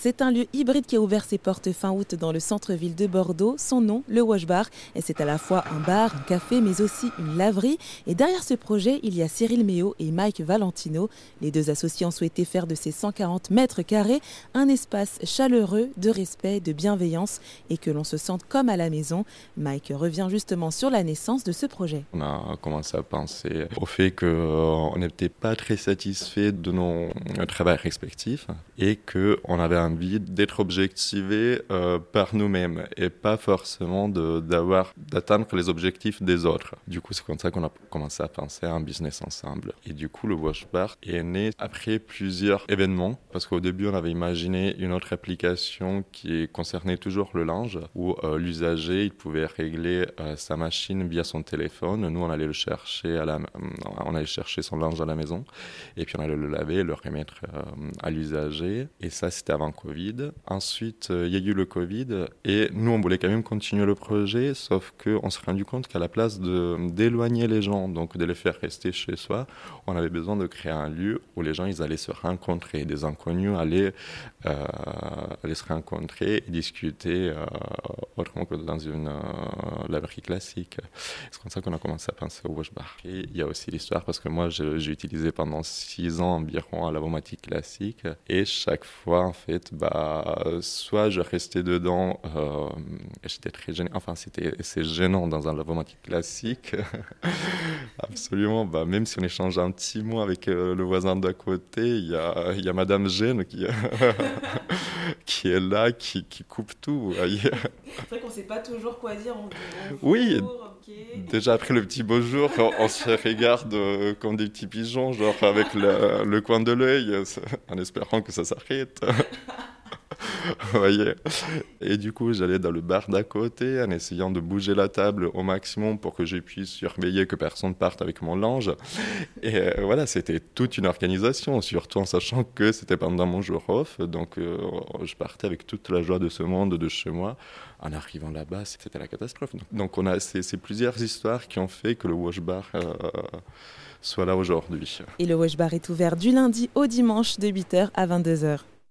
C'est un lieu hybride qui a ouvert ses portes fin août dans le centre-ville de Bordeaux. Son nom, le Wash Bar. Et c'est à la fois un bar, un café, mais aussi une laverie. Et derrière ce projet, il y a Cyril Méo et Mike Valentino. Les deux associés ont souhaité faire de ces 140 mètres carrés un espace chaleureux, de respect, de bienveillance et que l'on se sente comme à la maison. Mike revient justement sur la naissance de ce projet. On a commencé à penser au fait qu'on n'était pas très satisfait de nos travaux respectifs et qu'on avait envie d'être objectivé euh, par nous-mêmes et pas forcément d'atteindre les objectifs des autres. Du coup, c'est comme ça qu'on a commencé à penser à un business ensemble. Et du coup, le Wash Bar est né après plusieurs événements parce qu'au début, on avait imaginé une autre application qui concernait toujours le linge où euh, l'usager il pouvait régler euh, sa machine via son téléphone. Nous, on allait le chercher à la, on allait chercher son linge à la maison et puis on allait le laver, le remettre à l'usager. Et ça, c'était avant Covid. Ensuite, euh, il y a eu le Covid et nous, on voulait quand même continuer le projet, sauf qu'on s'est rendu compte qu'à la place d'éloigner les gens, donc de les faire rester chez soi, on avait besoin de créer un lieu où les gens, ils allaient se rencontrer, des inconnus allaient, euh, se rencontrer et discuter euh, autrement que dans une laverie classique. C'est comme ça qu'on a commencé à penser au wash bar. Et il y a aussi l'histoire parce que moi, j'ai utilisé pendant six ans environ un lavomatique classique et chaque fois, en fait, bah, soit je restais dedans, euh, j'étais très gêné, enfin, c'était, c'est gênant dans un lavomatique classique. Absolument, bah, même si on échange un petit mot avec euh, le voisin d'à côté, il y a, y a Madame Gêne qui, qui est là, qui, qui coupe tout. c'est vrai qu'on ne sait pas toujours quoi dire. oui, déjà après le petit beau jour, on, se regarde euh, comme des petits pigeons, genre avec le, le coin de l'œil, en espérant que ça s'arrête. voyez. Et du coup, j'allais dans le bar d'à côté en essayant de bouger la table au maximum pour que je puisse surveiller que personne parte avec mon linge. Et euh, voilà, c'était toute une organisation, surtout en sachant que c'était pendant mon jour off. Donc, euh, je partais avec toute la joie de ce monde de chez moi. En arrivant là-bas, c'était la catastrophe. Donc, on a ces, plusieurs histoires qui ont fait que le wash bar. Euh, soit là aujourd'hui. Et le Wash Bar est ouvert du lundi au dimanche de 8h à 22h.